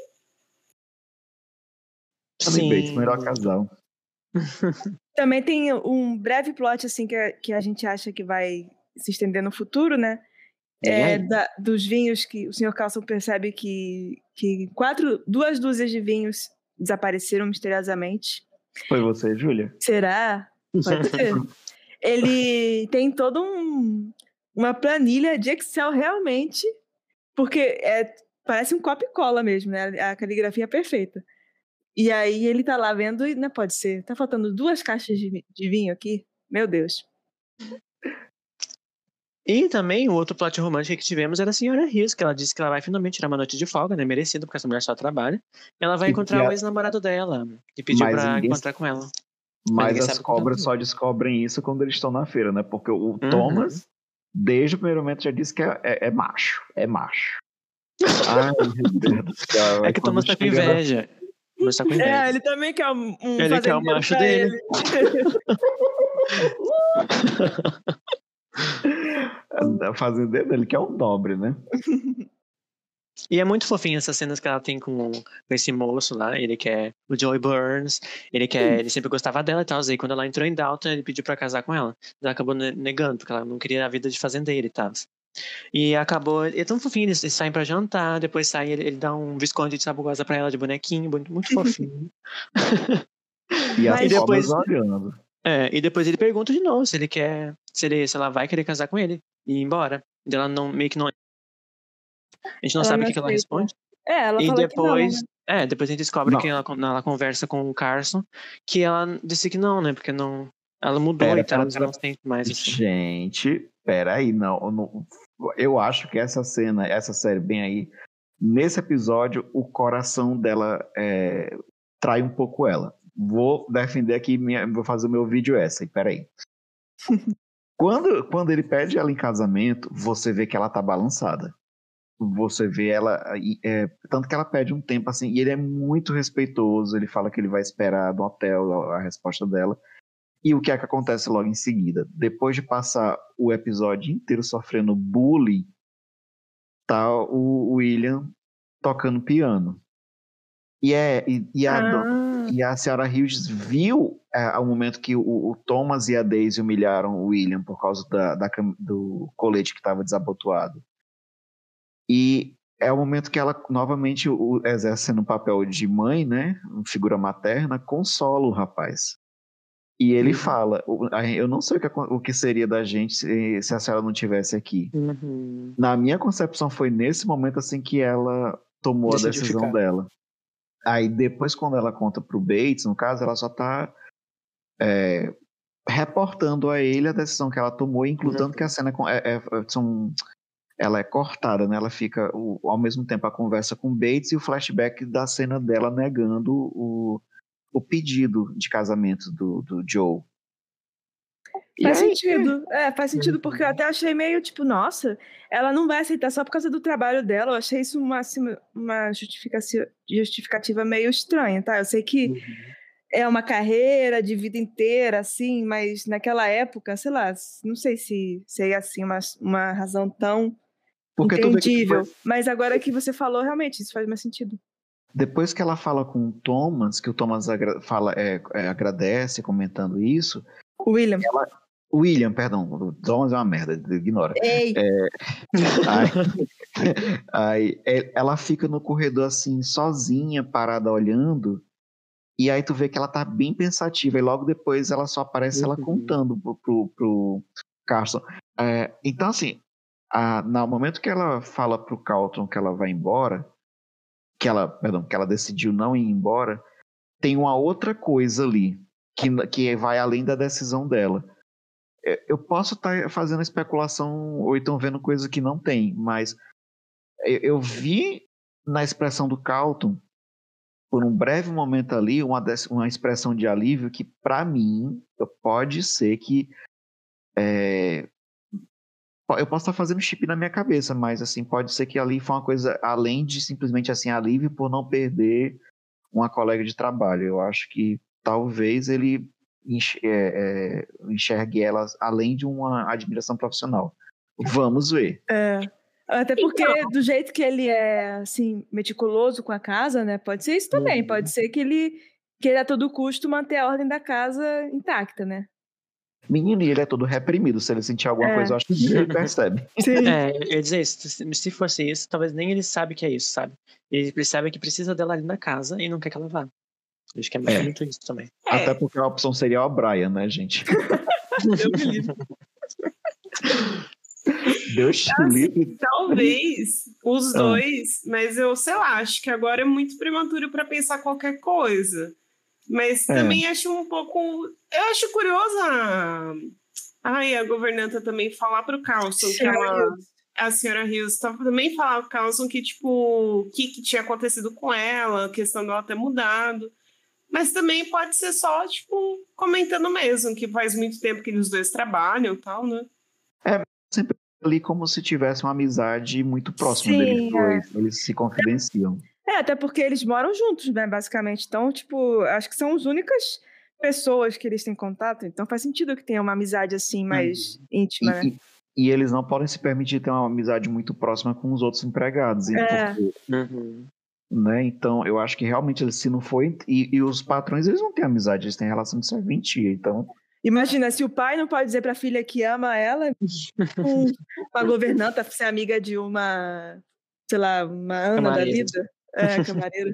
Sim. Bates, melhor casal. Também tem um breve plot assim que a, que a gente acha que vai se estender no futuro, né? É, da, dos vinhos que o Sr. Carlson percebe que, que quatro, duas dúzias de vinhos desapareceram misteriosamente. Foi você, Júlia? Será? Pode ser. Ele tem todo um, uma planilha de Excel realmente, porque é, parece um copy cola mesmo, né? A caligrafia é perfeita. E aí ele tá lá vendo e não né, pode ser. Tá faltando duas caixas de, de vinho aqui. Meu Deus. E também o outro plot romântico que tivemos era a senhora Rios, que ela disse que ela vai finalmente tirar uma noite de folga, né? Merecido, porque essa mulher só trabalha. Ela vai encontrar o ex-namorado dela, que pediu mas pra ninguém... encontrar com ela. Mas, mas as cobras só descobrem isso quando eles estão na feira, né? Porque o uhum. Thomas, desde o primeiro momento, já disse que é, é, é macho. É macho. Ai, meu Deus do céu. É que o Thomas tá com inveja. Na... Tá com inveja. É, ele também quer um, um Ele quer o macho dele. A fazendeira, ele quer um dobre, né? E é muito fofinho essas cenas que ela tem com, com esse moço lá. Ele quer o Joey Burns. Ele quer. Ele sempre gostava dela e tal. E quando ela entrou em Dalton, ele pediu pra casar com ela. Ela acabou negando, porque ela não queria a vida de fazendeira e tal. E acabou. É tão fofinho, eles, eles saem pra jantar, depois sai, ele, ele dá um visconde de sabugosa pra ela de bonequinho, muito, muito fofinho. e as e depois olhando. É, e depois ele pergunta de novo se ele quer, se, ele, se ela vai querer casar com ele e ir embora. E ela não, meio que não. A gente não ela sabe o que, que, ela responde. É, ela E depois. Não, né? É, depois a gente descobre não. que ela, ela conversa com o Carson, que ela disse que não, né? Porque não. Ela mudou pera, e tal, ela não tem mais. Assim. Gente, peraí, não, não. Eu acho que essa cena, essa série bem aí, nesse episódio, o coração dela é, trai um pouco ela vou defender aqui, minha, vou fazer o meu vídeo essa, peraí. quando, quando ele pede ela em casamento, você vê que ela tá balançada. Você vê ela, é, tanto que ela pede um tempo assim, e ele é muito respeitoso, ele fala que ele vai esperar no hotel a, a resposta dela. E o que é que acontece logo em seguida? Depois de passar o episódio inteiro sofrendo bullying, tá o William tocando piano. E, é, e, e a, ah. E a senhora Hughes viu é, o momento que o, o, Thomas e a Daisy humilharam o William por causa da, da do colete que estava desabotoado. E é o momento que ela novamente o, exerce no papel de mãe, né? Figura materna, consola o rapaz. E ele uhum. fala: Eu não sei o que, o que seria da gente se, se a senhora não tivesse aqui. Uhum. Na minha concepção, foi nesse momento assim que ela tomou Decidiu a decisão ficar. dela. Aí depois, quando ela conta pro Bates, no caso, ela só tá é, reportando a ele a decisão que ela tomou, incluindo que a cena é, é, são, ela é cortada, né? Ela fica o, ao mesmo tempo a conversa com Bates e o flashback da cena dela negando o, o pedido de casamento do, do Joe. Faz aí, sentido. É, faz sentido, porque eu até achei meio tipo, nossa, ela não vai aceitar só por causa do trabalho dela. Eu achei isso uma, assim, uma justificativa, meio estranha, tá? Eu sei que uhum. é uma carreira de vida inteira, assim, mas naquela época, sei lá, não sei se seria assim uma, uma razão tão porque entendível. Depois... Mas agora que você falou, realmente, isso faz mais sentido. Depois que ela fala com o Thomas, que o Thomas agra fala, é, é, agradece comentando isso. William. Ela, William, perdão. O Thomas é uma merda, ignora. Ei. É, aí, aí, é, ela fica no corredor assim, sozinha, parada olhando. E aí tu vê que ela tá bem pensativa. E logo depois ela só aparece uhum. ela contando pro, pro, pro Carson. É, então, assim, a, no momento que ela fala pro Carlton que ela vai embora, que ela, perdão, que ela decidiu não ir embora, tem uma outra coisa ali que, que vai além da decisão dela. É, eu posso estar tá fazendo especulação ou então vendo coisa que não tem, mas eu vi na expressão do Carlton, por um breve momento ali, uma, uma expressão de alívio que, para mim, pode ser que é, eu posso estar fazendo chip na minha cabeça, mas assim, pode ser que ali foi uma coisa além de simplesmente assim, alívio por não perder uma colega de trabalho. Eu acho que talvez ele enxergue ela além de uma admiração profissional. Vamos ver. É. Até porque, então... do jeito que ele é, assim, meticuloso com a casa, né? Pode ser isso também. Uhum. Pode ser que ele queira a todo custo manter a ordem da casa intacta, né? Menino, e ele é todo reprimido. Se ele sentir alguma é. coisa, eu acho que ele percebe. Sim. É, eu ia dizer isso. Se fosse isso, talvez nem ele sabe que é isso, sabe? Ele percebe que precisa dela ali na casa e não quer que ela vá. Acho que é, é. muito isso também. É. Até porque a opção seria o Brian, né, gente? eu me livre. Deus te assim, livre. Talvez os ah. dois, mas eu sei lá, acho que agora é muito prematuro para pensar qualquer coisa. Mas é. também acho um pouco. Eu acho curiosa. Ai, a governanta também falar pro Carlson que ela, a senhora Rios também falar pro Carlson que, tipo, o que, que tinha acontecido com ela, a questão dela ter mudado. Mas também pode ser só, tipo, comentando mesmo, que faz muito tempo que eles dois trabalham e tal, né? É, sempre ali como se tivesse uma amizade muito próxima Sim, deles dois. É. Eles se confidenciam. É, até porque eles moram juntos, né, basicamente. Então, tipo, acho que são as únicas pessoas que eles têm contato, então faz sentido que tenha uma amizade assim mais hum. íntima, e, né? E, e, eles não podem se permitir ter uma amizade muito próxima com os outros empregados. É. Porque, uhum. Né? Então, eu acho que realmente eles, se não foi. E, e, os patrões, eles não têm amizade, eles têm relação de serventia. Então. Imagina, se o pai não pode dizer para a filha que ama ela, uma governanta ser amiga de uma, sei lá, uma Ana da vida. É, camareira.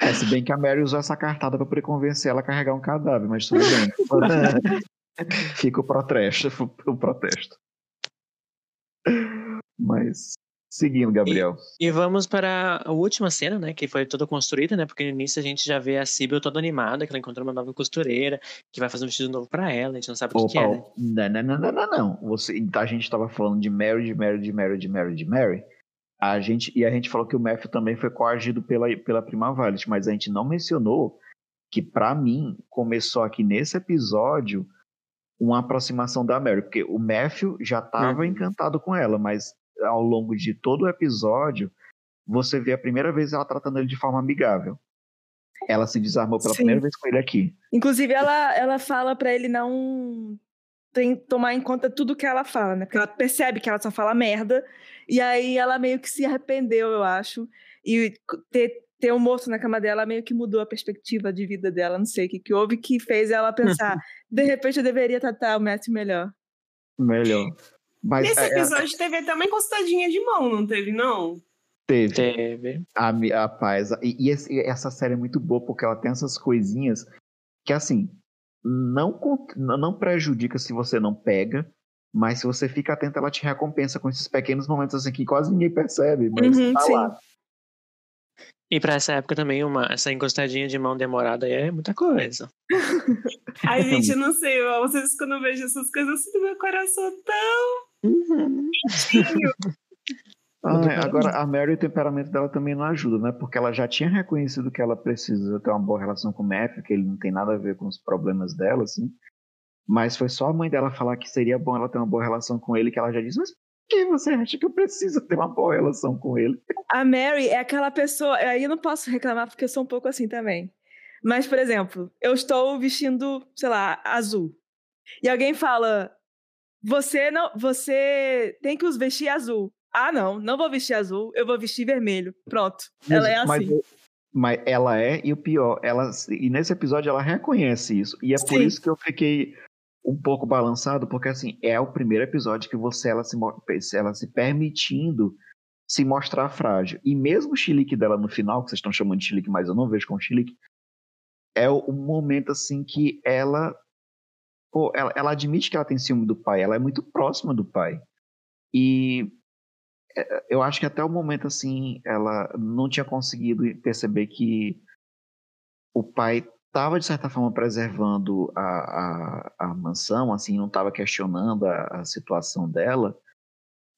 É, se bem que a Mary usou essa cartada para poder convencer ela a carregar um cadáver, mas tudo bem. Fica o protesto, o protesto. Mas seguindo, Gabriel. E, e, vamos para a última cena, né, que foi toda construída, né, porque no início a gente já vê a Sibyl toda animada, que ela encontrou uma nova costureira, que vai fazer um vestido novo para ela, a gente não sabe o que, que é, né? Não, não, não, não, não. Você, a gente estava falando de Mary, de Mary, de Mary, de Mary, de Mary. A gente, e a gente falou que o Matthew também foi coagido pela, pela Prima Violet, mas a gente não mencionou que, para mim, começou aqui nesse episódio uma aproximação da Mary, porque o Matthew já estava uhum. encantado com ela, mas ao longo de todo o episódio, você vê a primeira vez ela tratando ele de forma amigável. Ela se desarmou pela Sim. primeira vez com ele aqui. Inclusive, ela, ela fala para ele não tem tomar em conta tudo que ela fala, né? Porque ela percebe que ela só fala merda, e aí ela meio que se arrependeu, eu acho. E ter, ter um morto na cama dela meio que mudou a perspectiva de vida dela, não sei o que, que houve, que fez ela pensar, de repente eu deveria tratar o Matthew melhor. Melhor. Mas, Nesse é, é, episódio é, teve até uma encostadinha de mão, não teve, não? Teve. Teve. A, a paz. E, e, esse, essa série é muito boa porque ela tem essas coisinhas que, assim, não, não prejudica se você não pega, mas se você fica atento, ela te recompensa com esses pequenos momentos assim que quase ninguém percebe, mas uhum, tá sim. lá. E pra essa época também, uma, essa encostadinha de mão demorada é muita coisa. Ai, gente, eu não sei, vocês quando eu vejo essas coisas assim do meu coração tão. Uhum. Ah, é, agora, a Mary, o temperamento dela também não ajuda, né? Porque ela já tinha reconhecido que ela precisa ter uma boa relação com o Matthew, que ele não tem nada a ver com os problemas dela, assim. Mas foi só a mãe dela falar que seria bom ela ter uma boa relação com ele que ela já disse, mas por que você acha que eu preciso ter uma boa relação com ele? A Mary é aquela pessoa. Aí eu não posso reclamar porque eu sou um pouco assim também. Mas, por exemplo, eu estou vestindo, sei lá, azul. E alguém fala: Você não. Você tem que os vestir azul. Ah, não, não vou vestir azul, eu vou vestir vermelho. Pronto. ela é Mas- assim. Mas ela é, e o pior, ela, e nesse episódio ela reconhece isso. E é por Sim. isso que eu fiquei um pouco balançado, porque assim, é o primeiro episódio que você, ela se, ela se permitindo se mostrar frágil. E mesmo o chilique dela no final, que vocês estão chamando de chilique, mas eu não vejo como chilique, é o, o momento assim que ela, pô, ela, ela admite que ela tem ciúme do pai, ela é muito próxima do pai. E é, eu acho que até o momento assim, ela não tinha conseguido perceber que o pai estava de certa forma preservando a, a, a mansão, assim, não estava questionando a, a situação dela,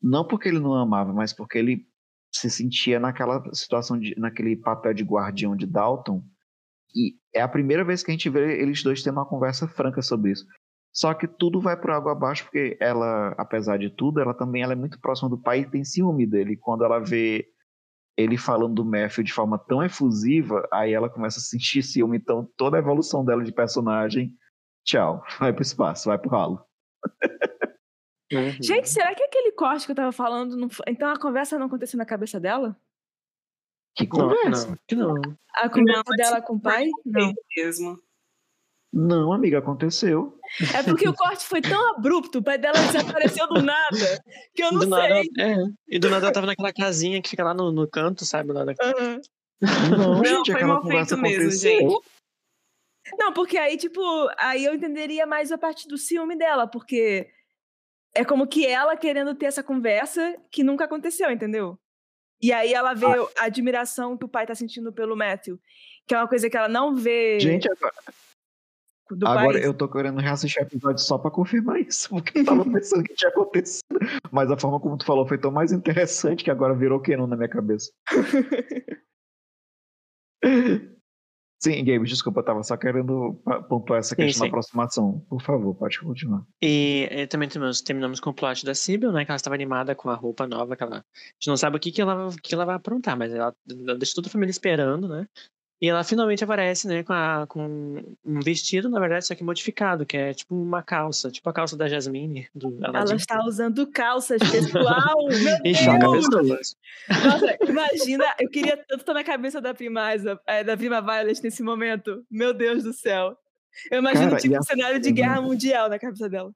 não porque ele não amava, mas porque ele se sentia naquela situação, de, naquele papel de guardião de Dalton, e é a primeira vez que a gente vê eles dois tendo uma conversa franca sobre isso. Só que tudo vai por água abaixo, porque ela, apesar de tudo, ela também ela é muito próxima do pai e tem ciúme dele. Quando ela vê ele falando do Matthew de forma tão efusiva, aí ela começa a sentir ciúme. Então, toda a evolução dela de personagem, tchau, vai pro espaço, vai pro ralo. Uhum. Gente, será que aquele corte que eu tava falando. não Então a conversa não aconteceu na cabeça dela? Que não, conversa. não, que não. A conversa mas dela com o pai? Não. mesmo. Não, amiga, aconteceu. É porque o corte foi tão abrupto, o pai dela desapareceu do nada, que eu não do nada, sei. é. E do nada ela tava naquela casinha que fica lá no, no canto, sabe? Lá da... Aham. Não, Não, gente, foi aquela mal conversa feito mesmo, aconteceu. gente. Não, porque aí, tipo, aí eu entenderia mais a parte do ciúme dela, porque é como que ela querendo ter essa conversa que nunca aconteceu, entendeu? E aí ela vê a admiração que o pai tá sentindo pelo Matthew, que é uma coisa que ela não vê Gente, agora, do agora pai. eu tô querendo reassistir o episódio só pra confirmar isso, porque eu tava pensando que tinha acontecido. Mas a forma como tu falou foi tão mais interessante que agora virou Canon na minha cabeça. Sim, Gabe, desculpa, eu tava só querendo pontuar essa Sim, questão da sim. aproximação. Por favor, pode continuar. E, eh, também terminamos, terminamos com o plot da Sibyl, né? Que ela estava animada com a roupa nova, que ela. A gente não sabe o que, que, ela, que ela vai aprontar, mas ela, ela deixa toda a família esperando, né? E ela finalmente aparece, né, com, a, com um vestido, na verdade, só que modificado, que é tipo uma calça, tipo a calça da Jasmine, do Ela está usando calças, pessoal! Meu E choca Deus! pessoas. Nossa, imagina, eu queria tanto estar na cabeça da prima, eh, da prima Violet nesse momento. Meu Deus do céu. Eu imagino, Cara, tipo, a um cenário de guerra mundial na cabeça dela.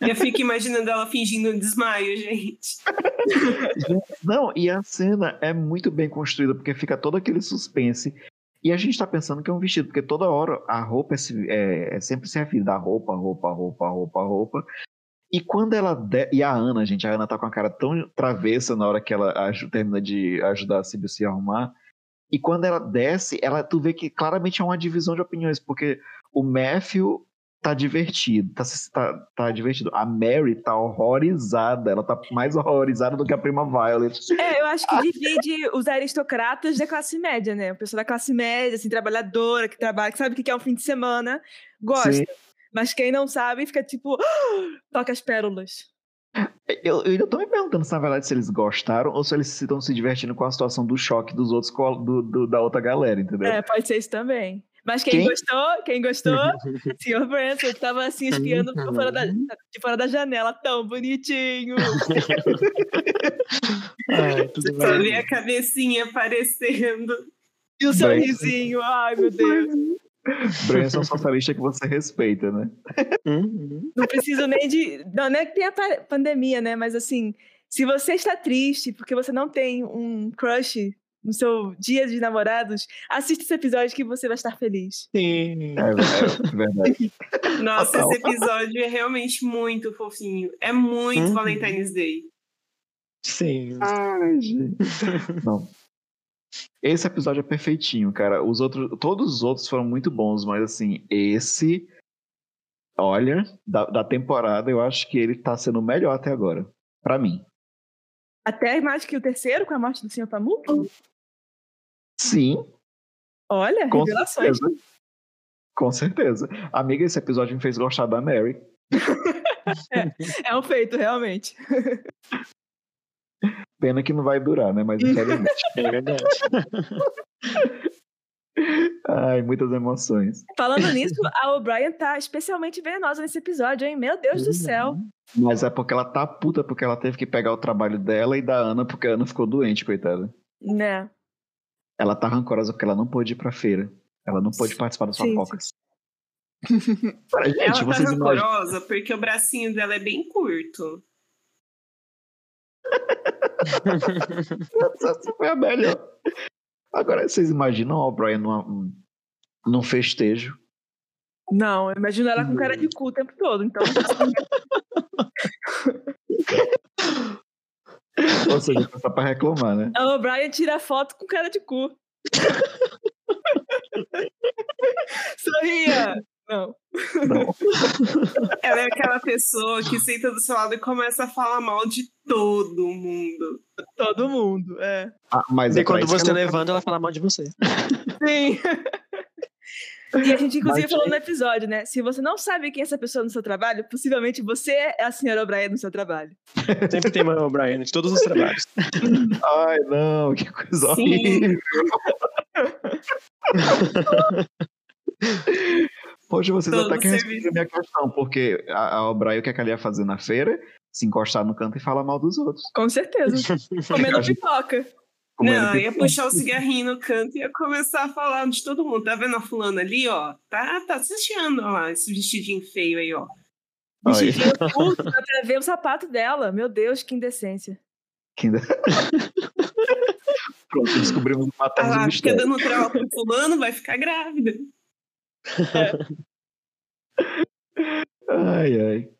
Eu fico imaginando ela fingindo um desmaio, gente. Não, e a cena é muito bem construída, porque fica todo aquele suspense. E a gente tá pensando que é um vestido, porque toda hora a roupa é, se- é- é sempre servida da roupa, roupa, roupa, roupa, roupa. E quando ela. de- E a Ana, gente, a Ana tá com a cara tão travessa na hora que ela termina de ajudar a a se arrumar. E quando ela desce, ela, tu vê que claramente é uma divisão de opiniões, porque o Matthew tá divertido, tá, tá, tá divertido. A Mary tá horrorizada, ela tá mais horrorizada do que a prima Violet. É, eu acho que divide os aristocratas da classe média, né? O pessoal da classe média, assim, trabalhadora, que trabalha, que sabe o que é um fim de semana, gosta. Sim. Mas quem não sabe fica tipo, toca as pérolas. Eu, eu ainda tô me perguntando se na verdade se eles gostaram ou se eles estão se divertindo com a situação do choque dos outros do, do- da outra galera, entendeu? É, pode ser isso também. Mas quem, Quem? gostou, quem gostou, Sr. Branson tava assim espiando por fora da- de fora da janela, tão bonitinho. Ai, tudo Só ver a cabecinha aparecendo. E o sorrisinho, ai meu Deus. Branson é um socialista que você respeita, né? Uhum. Não preciso nem de. Não, não é que tem a pa- pandemia, né? Mas assim, se você está triste porque você não tem um crush no seu dia de namorados, assista esse episódio que você vai estar feliz. Sim. É, é verdade. Nossa, Total. esse episódio é realmente muito fofinho. É muito Uhum. Valentine's Day. Sim. Ai, gente. Não. Esse episódio é perfeitinho, cara. Os outros, todos os outros foram muito bons, mas assim, esse, olha, da, da temporada, eu acho que ele tá sendo o melhor até agora. Pra mim. Até mais que o terceiro, com a morte do Sr. Pamuk? Sim, Olha, com revelações. certeza. Com certeza. Amiga, esse episódio me fez gostar da Mary. É um feito, realmente. Pena que não vai durar, né? Mas infelizmente. É verdade. Ai, muitas emoções. Falando nisso, a O'Brien tá especialmente venenosa nesse episódio, hein? Meu Deus do céu. Mas é porque ela tá puta porque ela teve que pegar o trabalho dela e da Ana porque a Ana ficou doente, coitada. Né? Ela tá rancorosa porque ela não pôde ir pra feira. Ela não pôde participar das fofocas. Para, gente, Ela tá vocês imaginam. rancorosa porque o bracinho dela é bem curto. Essa foi a melhor. Agora, vocês imaginam a O'Brien numa- num festejo? Não, eu imagino ela com cara de cu o tempo todo, então. Ou seja, só pra reclamar, né? A O'Brien tira foto com cara de cu. Sorria! Não. Não. Ela é aquela pessoa que senta do seu lado e começa a falar mal de todo mundo. Todo mundo, é. Ah, mas E é quando você ela- levanta, ela fala mal de você. Sim. E a gente, inclusive, Mas- falou no episódio, né? Se você não sabe quem é essa pessoa no seu trabalho, possivelmente você é a senhora O'Brien no seu trabalho. Sempre tem uma O'Brien de todos os trabalhos. Ai, não, que coisa Sim. horrível. Poxa, vocês Todo até que serviço. responderam a minha questão, porque a, a O'Brien, o que, é que ela ia fazer na feira? Se encostar no canto e falar mal dos outros. Com certeza. Comendo pipoca. Comendo não, ia puxar o cigarrinho no canto e ia começar a falar de todo mundo. Tá vendo a fulana ali, ó? Tá, tá assistindo ó lá, esse vestidinho feio aí, ó. Vestidinho curto, dá pra ver o sapato dela. Meu Deus, que indecência. que ainda- Pronto, descobrimos o Ah matar lá, do fica dando trauma pro fulano, vai ficar grávida. Ai, ai.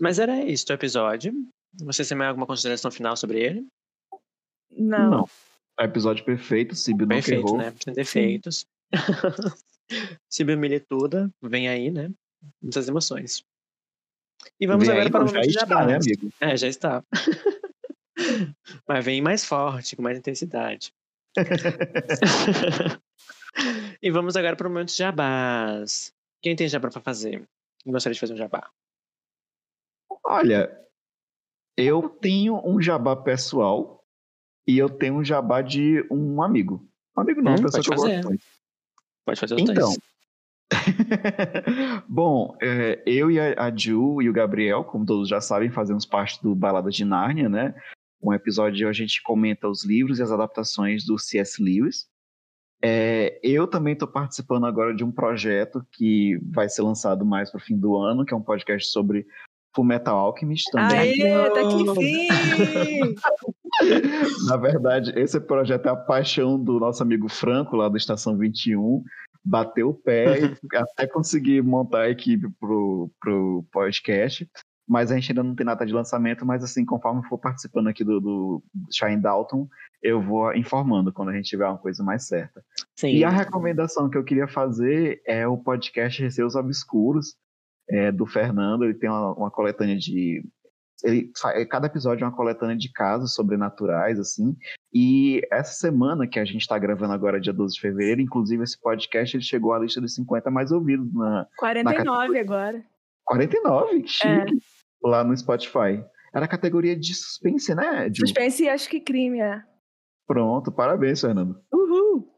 Mas era isso o episódio. Vocês têm mais alguma consideração final sobre ele? Não. É episódio perfeito, Sibyl não Perfeito, errou. né? Sem defeitos. Sibyl Milituda, vem aí, né? Muitas emoções. E vamos Vem agora aí, para o não, já momento está, jabá. né, amigo? É, já está. Mas vem mais forte, com mais intensidade. e vamos agora para o momento jabás. Quem tem jabá para fazer? Gostaria de fazer um jabá? Olha, eu tenho um jabá pessoal e eu tenho um jabá de um amigo. Um amigo não, Hum, pessoa pode que eu fazer. gosto muito. Pode fazer os Então, dois. Bom, é, eu e a, a Ju e o Gabriel, como todos já sabem, fazemos parte do Balada de Nárnia, né? Um episódio onde a gente comenta os livros e as adaptações do C.S. Lewis. É, eu também estou participando agora de um projeto que vai ser lançado mais para o fim do ano, que é um podcast sobre Fullmetal Alchemist também. Aê, tá que enfim! Na verdade, esse projeto é a paixão do nosso amigo Franco, lá da Estação 21. Bateu o pé e até conseguir montar a equipe pro, pro podcast. Mas a gente ainda não tem data de lançamento, mas assim, conforme for participando aqui do, do Shine Dalton, eu vou informando quando a gente tiver uma coisa mais certa. Sim. E a recomendação que eu queria fazer é o podcast Receios Obscuros, é, do Fernando. Ele tem uma, uma coletânea de. Ele, fa- cada episódio é uma coletânea de casos sobrenaturais, assim. E essa semana que a gente está gravando agora, dia 12 de fevereiro, inclusive esse podcast ele chegou à lista dos 50 mais ouvidos na 49 agora. 49, que chique, lá no Spotify. Era a categoria de suspense, né, Ju? Suspense e acho que crime, é. Pronto, parabéns, Fernando. Uhul!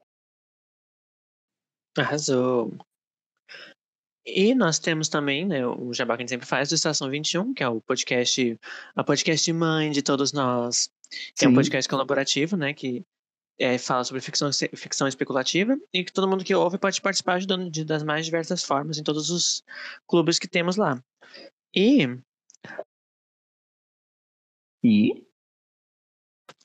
Arrasou. E nós temos também, né, o jabá que a gente sempre faz do Estação 21, que é o podcast, a podcast mãe de todos nós, que é um podcast colaborativo, né, que é, fala sobre ficção, ficção especulativa e que todo mundo que ouve pode participar ajudando de, das mais diversas formas em todos os clubes que temos lá. E, E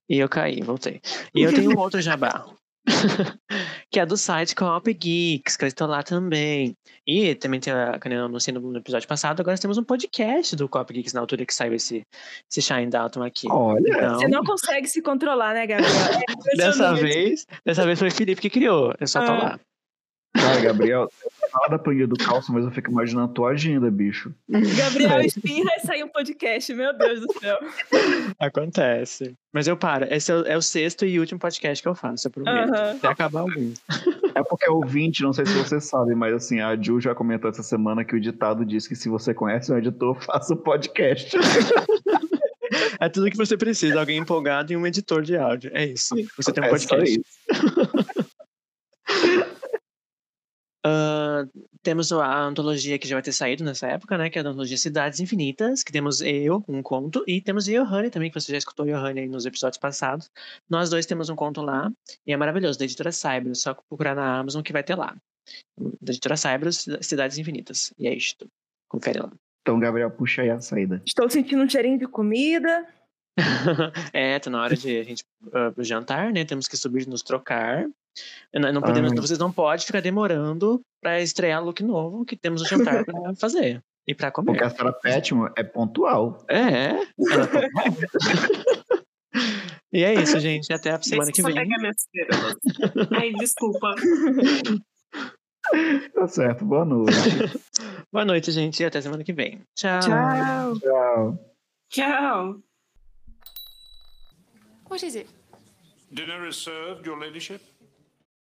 e eu caí, voltei. E eu tenho um outro jabá. que é do site Co-op Geeks, que eu estou lá também. E também tem a que eu anunciei no episódio passado, agora temos um podcast do Co-op Geeks na altura que saiu esse, esse Shine Dalton aqui. olha, Então, Você não consegue se controlar, né, Gabriel? É dessa vez, dessa vez foi o Felipe que criou. Eu só tô Ah. lá. Cara, Gabriel, fala da planilha do calço, mas eu fico imaginando a tua agenda, bicho. Gabriel espirra e sai um podcast, meu Deus do céu. Acontece. Mas eu paro. Esse é o, é o sexto e último podcast que eu faço, eu prometo. Aham. Até acabar algum. É porque que é ouvinte, não sei se você sabe, mas assim, a Ju já comentou essa semana que o ditado diz que se você conhece um editor, faça o podcast. É tudo que você precisa, alguém empolgado e um editor de áudio. É isso. Você tem um É só podcast. isso. Ah, temos a antologia que já vai ter saído nessa época, né? Que é a antologia Cidades Infinitas, que temos eu, um conto, e temos Johanne também, que você já escutou Johanne aí nos episódios passados. Nós dois temos um conto lá, e é maravilhoso, da editora Cybros, só procurar na Amazon que vai ter lá. Da editora Cybros, Cidades Infinitas. E é isto. Confere lá. Então, Gabriel, puxa aí a saída. Estou sentindo um cheirinho de comida. é, tá na hora de a gente ah, jantar, né? Temos que subir nos trocar. Não, não podemos, Ai. vocês não podem ficar demorando pra estrear look novo, que temos o jantar pra fazer e pra comer. Porque a Sarah Petman é pontual. É. tá- e é isso, gente. Até a semana que vem. Ai, desculpa. Tá certo, boa noite. Boa noite, gente. E até semana que vem. Tchau. Tchau. Tchau. Tchau. What is it? Dinner is served, Your Ladyship.